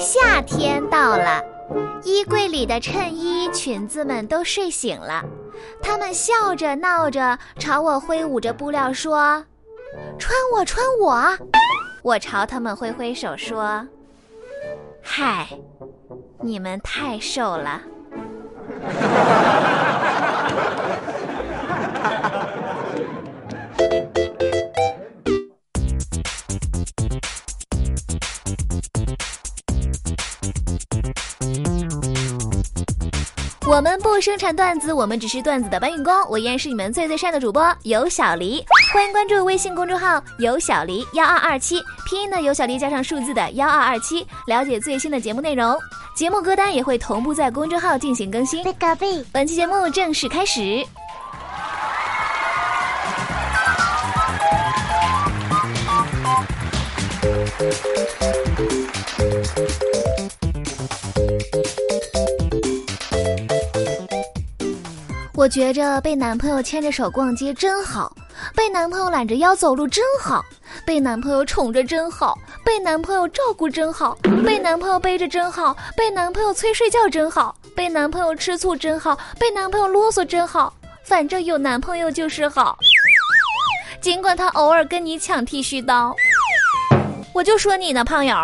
夏天到了，衣柜里的衬衣、裙子们都睡醒了，他们笑着闹着朝我挥舞着布料说：“穿我，穿我！”我朝他们挥挥手说：“嗨，你们太瘦了。” 我们不生产段子，我们只是段子的搬运工。我依然是你们最最善的主播有小黎，欢迎关注微信公众号有小黎幺二二七，拼音呢有小黎加上数字的幺二二七，了解最新的节目内容。节目歌单也会同步在公众号进行更新。本期节目正式开始。我觉着被男朋友牵着手逛街真好，被男朋友揽着腰走路真好，被男朋友宠着真好，被男朋友照顾真好，被男朋友背着真好，被男朋友催睡觉真好，被男朋友吃醋真好，被男朋友啰嗦真好，反正有男朋友就是好。尽管他偶尔跟你抢剃须刀，我就说你呢，胖友。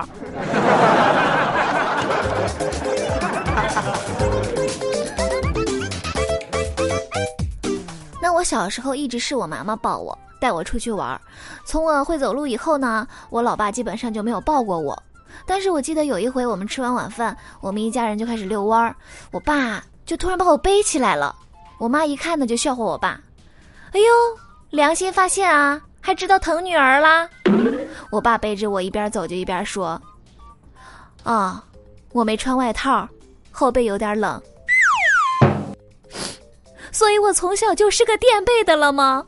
小时候一直是我妈妈抱我，带我出去玩。从我会走路以后呢，我老爸基本上就没有抱过我。但是我记得有一回，我们吃完晚饭，我们一家人就开始遛弯儿，我爸就突然把我背起来了。我妈一看呢，就笑话我爸：“哎呦，良心发现啊，还知道疼女儿啦！”我爸背着我一边走就一边说：“啊，我没穿外套，后背有点冷。”所以我从小就是个垫背的了吗？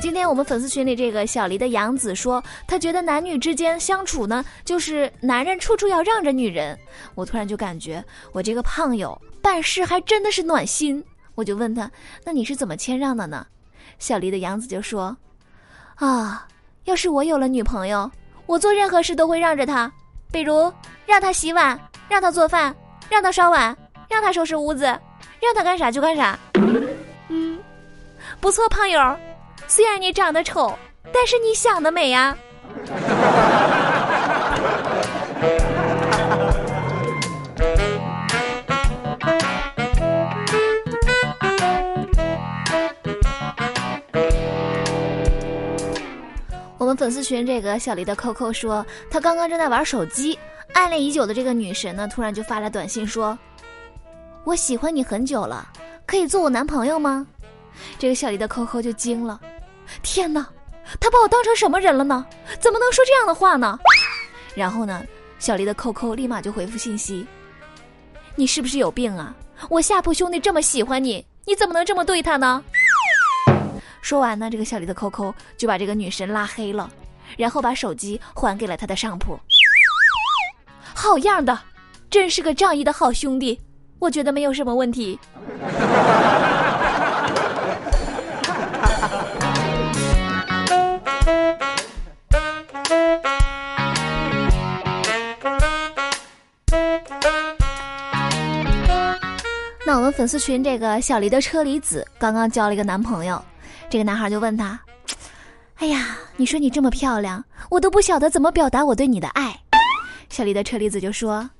今天我们粉丝群里这个小黎的杨子说，他觉得男女之间相处呢，就是男人处处要让着女人。我突然就感觉，我这个胖友办事还真的是暖心。我就问他：“那你是怎么谦让的呢？”小黎的杨子就说：“啊，要是我有了女朋友，我做任何事都会让着她，比如让她洗碗，让她做饭，让她刷碗，让她收拾屋子，让她干啥就干啥。”嗯，不错，胖友，虽然你长得丑，但是你想得美呀。粉丝群这个小黎的 QQ 说，他刚刚正在玩手机，暗恋已久的这个女神呢，突然就发来短信说：“我喜欢你很久了，可以做我男朋友吗？”这个小黎的 QQ 就惊了，天哪，他把我当成什么人了呢？怎么能说这样的话呢？然后呢，小黎的 QQ 立马就回复信息：“你是不是有病啊？我下铺兄弟这么喜欢你，你怎么能这么对他呢？”说完呢，这个小李的 QQ 就把这个女神拉黑了，然后把手机还给了他的上铺。好样的，真是个仗义的好兄弟，我觉得没有什么问题。那我们粉丝群这个小黎的车厘子刚刚交了一个男朋友。这个男孩就问他：“哎呀，你说你这么漂亮，我都不晓得怎么表达我对你的爱。”小丽的车厘子就说：“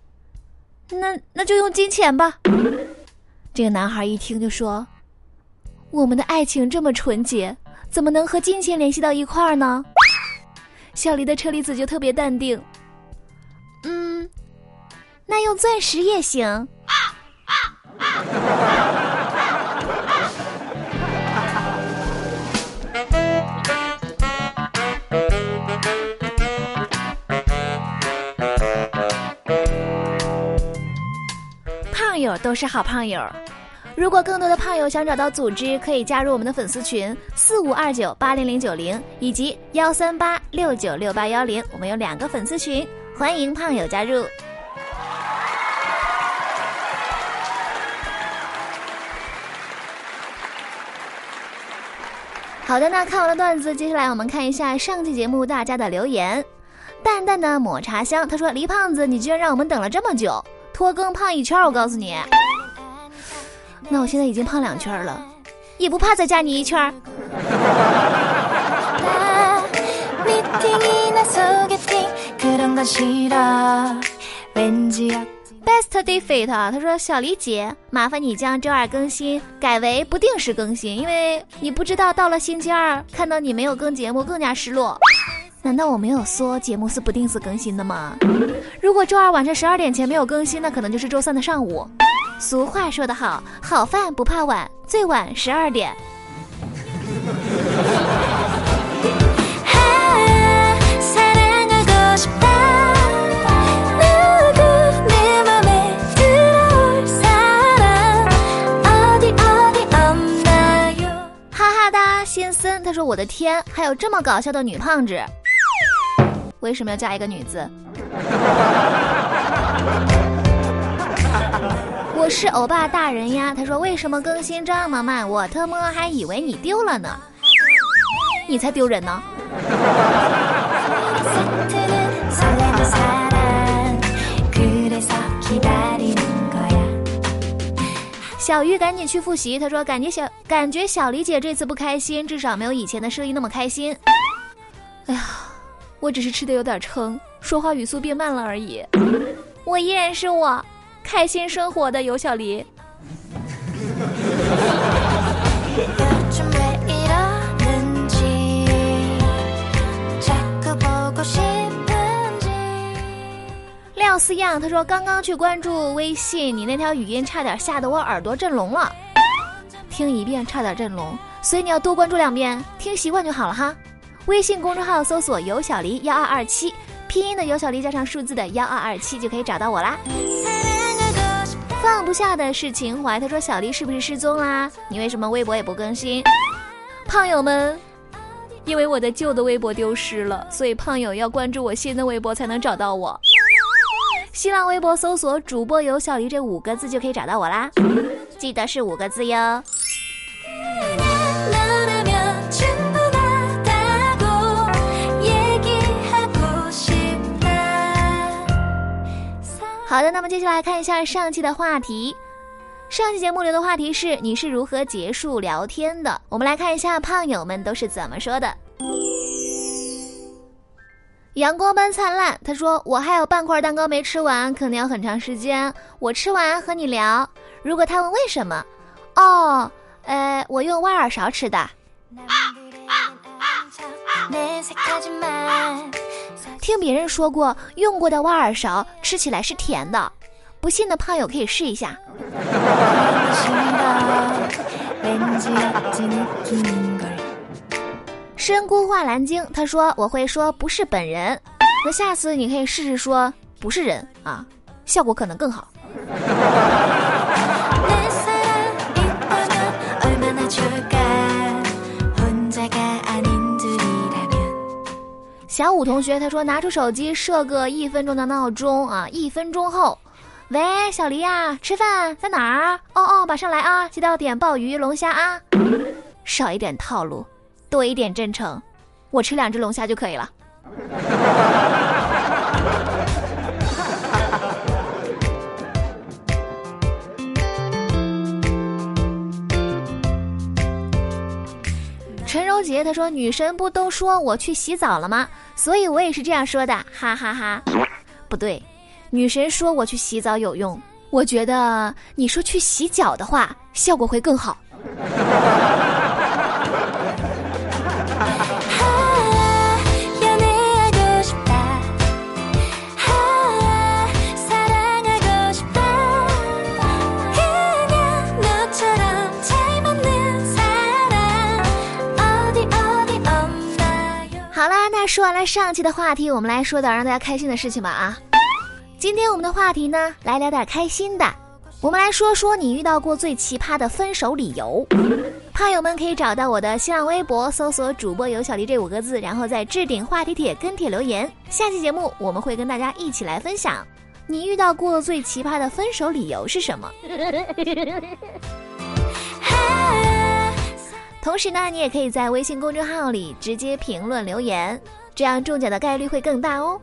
那那就用金钱吧。”这个男孩一听就说：“我们的爱情这么纯洁，怎么能和金钱联系到一块儿呢？”小丽的车厘子就特别淡定：“嗯，那用钻石也行。”都是好胖友。如果更多的胖友想找到组织可以加入我们的粉丝群四五二九八零零九零以及幺三八六九六八幺零我们有两个粉丝群欢迎胖友加入。好的那看完了段子接下来我们看一下上期节目大家的留言。淡淡的抹茶香他说黎胖子你居然让我们等了这么久。拖更胖一圈，我告诉你。那我现在已经胖两圈了，也不怕再加你一圈。” Best defeat，他说小李姐，麻烦你将周二更新改为不定时更新，因为你不知道到了星期二看到你没有更节目更加失落。难道我没有说节目是不定时更新的吗？如果周二晚上十二点前没有更新，那可能就是周三的上午。俗话说得好，好饭不怕晚，最晚十二点。他说：“我的天，还有这么搞笑的女胖子，为什么要加一个女字？” 我是欧巴大人呀。他说：“为什么更新这么慢？我特么还以为你丢了呢，你才丢人呢。”小鱼赶紧去复习。他说：“感觉小感觉小李姐这次不开心，至少没有以前的声音那么开心。”哎呀，我只是吃的有点撑，说话语速变慢了而已。我依然是我，开心生活的尤小黎。廖思样，他说刚刚去关注微信，你那条语音差点吓得我耳朵震聋了。听一遍差点震聋，所以你要多关注两遍，听习惯就好了哈。微信公众号搜索“有小黎幺二二七”，拼音的有小黎加上数字的幺二二七就可以找到我啦。放不下的是情怀，他说小黎是不是失踪啦？你为什么微博也不更新？胖友们，因为我的旧的微博丢失了，所以胖友要关注我新的微博才能找到我。新浪微博搜索“主播有小黎”这五个字就可以找到我啦，记得是五个字哟。好的，那么接下来看一下上期的话题。上期节目留的话题是你是如何结束聊天的？我们来看一下胖友们都是怎么说的。阳光般灿烂，他说：“我还有半块蛋糕没吃完，可能要很长时间。我吃完和你聊。如果他问为什么，哦，呃，我用挖耳勺吃的。听别人说过，用过的挖耳勺吃起来是甜的，不信的胖友可以试一下。”深菇画蓝鲸，他说我会说不是本人，那下次你可以试试说不是人啊，效果可能更好。小五同学他说拿出手机设个一分钟的闹钟啊，一分钟后，喂，小黎呀，吃饭在哪儿？哦哦，马上来啊，记得要点鲍鱼龙虾啊，少一点套路。多一点真诚，我吃两只龙虾就可以了。他说：“女神不都说我去洗澡了吗？所以我也是这样说的，哈哈哈。不对，女神说我去洗澡有用，我觉得你说去洗脚的话，效果会更好。”说完了上期的话题，我们来说点让大家开心的事情吧啊！今天我们的话题呢，来聊点开心的。我们来说说你遇到过最奇葩的分手理由。胖友们可以找到我的新浪微博，搜索“主播有小黎”这五个字，然后在置顶话题帖跟帖留言。下期节目我们会跟大家一起来分享，你遇到过最奇葩的分手理由是什么？同时呢，你也可以在微信公众号里直接评论留言，这样中奖的概率会更大哦。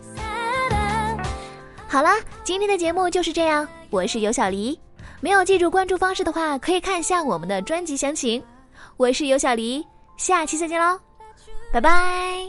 好了，今天的节目就是这样，我是尤小黎。没有记住关注方式的话，可以看一下我们的专辑详情。我是尤小黎，下期再见喽，拜拜。